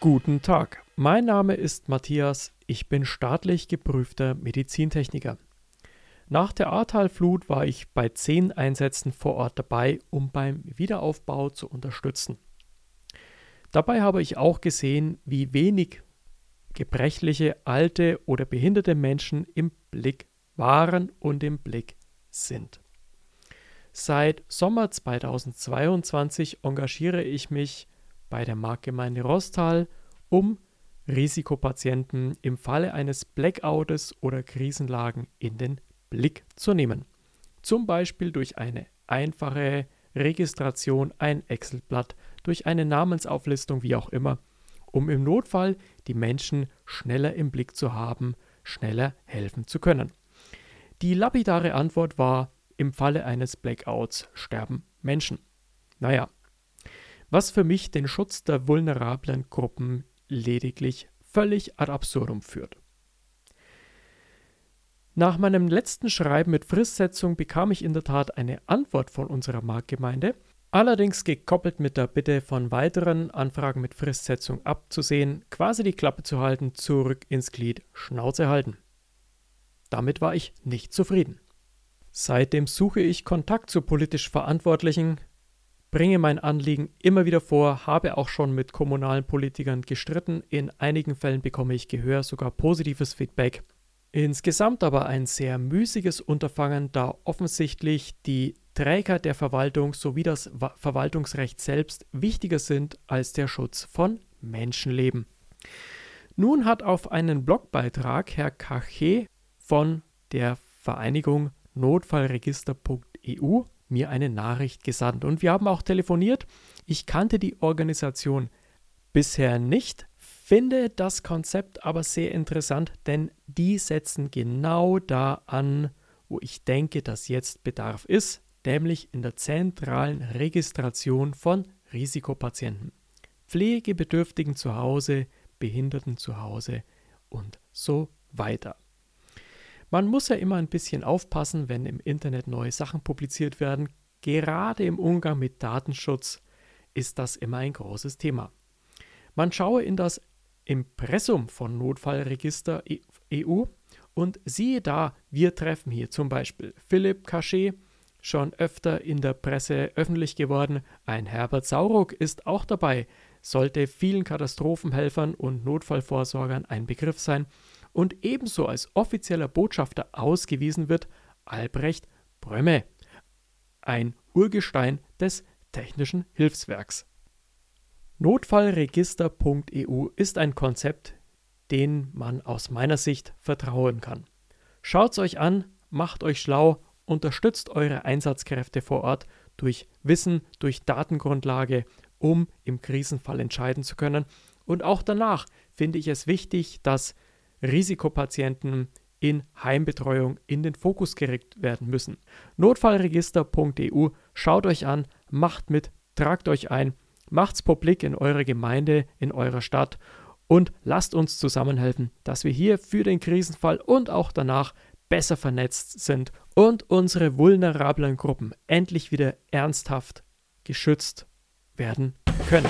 Guten Tag, mein Name ist Matthias, ich bin staatlich geprüfter Medizintechniker. Nach der Ahrtalflut war ich bei zehn Einsätzen vor Ort dabei, um beim Wiederaufbau zu unterstützen. Dabei habe ich auch gesehen, wie wenig gebrechliche, alte oder behinderte Menschen im Blick waren und im Blick sind. Seit Sommer 2022 engagiere ich mich bei der Marktgemeinde Rostal, um Risikopatienten im Falle eines Blackouts oder Krisenlagen in den Blick zu nehmen. Zum Beispiel durch eine einfache Registration, ein Excel-Blatt, durch eine Namensauflistung, wie auch immer, um im Notfall die Menschen schneller im Blick zu haben, schneller helfen zu können. Die lapidare Antwort war, im Falle eines Blackouts sterben Menschen. Naja, was für mich den Schutz der vulnerablen Gruppen lediglich völlig ad absurdum führt. Nach meinem letzten Schreiben mit Fristsetzung bekam ich in der Tat eine Antwort von unserer Marktgemeinde, allerdings gekoppelt mit der Bitte von weiteren Anfragen mit Fristsetzung abzusehen, quasi die Klappe zu halten, zurück ins Glied, Schnauze halten. Damit war ich nicht zufrieden. Seitdem suche ich Kontakt zu politisch Verantwortlichen, bringe mein Anliegen immer wieder vor, habe auch schon mit kommunalen Politikern gestritten, in einigen Fällen bekomme ich Gehör, sogar positives Feedback. Insgesamt aber ein sehr müßiges Unterfangen, da offensichtlich die Träger der Verwaltung sowie das Verwaltungsrecht selbst wichtiger sind als der Schutz von Menschenleben. Nun hat auf einen Blogbeitrag Herr Kache von der Vereinigung Notfallregister.eu mir eine Nachricht gesandt und wir haben auch telefoniert. Ich kannte die Organisation bisher nicht, finde das Konzept aber sehr interessant, denn die setzen genau da an, wo ich denke, dass jetzt Bedarf ist, nämlich in der zentralen Registration von Risikopatienten, Pflegebedürftigen zu Hause, Behinderten zu Hause und so weiter. Man muss ja immer ein bisschen aufpassen, wenn im Internet neue Sachen publiziert werden. Gerade im Umgang mit Datenschutz ist das immer ein großes Thema. Man schaue in das Impressum von Notfallregister EU e und siehe da, wir treffen hier zum Beispiel Philipp Cachet, schon öfter in der Presse öffentlich geworden, ein Herbert Sauruck ist auch dabei, sollte vielen Katastrophenhelfern und Notfallvorsorgern ein Begriff sein und ebenso als offizieller Botschafter ausgewiesen wird Albrecht Brömme, ein Urgestein des technischen Hilfswerks. Notfallregister.eu ist ein Konzept, dem man aus meiner Sicht vertrauen kann. Schaut's euch an, macht euch schlau, unterstützt eure Einsatzkräfte vor Ort durch Wissen, durch Datengrundlage, um im Krisenfall entscheiden zu können. Und auch danach finde ich es wichtig, dass Risikopatienten in Heimbetreuung in den Fokus gerückt werden müssen. Notfallregister.eu, schaut euch an, macht mit, tragt euch ein Macht's publik in eurer Gemeinde, in eurer Stadt und lasst uns zusammenhelfen, dass wir hier für den Krisenfall und auch danach besser vernetzt sind und unsere vulnerablen Gruppen endlich wieder ernsthaft geschützt werden können.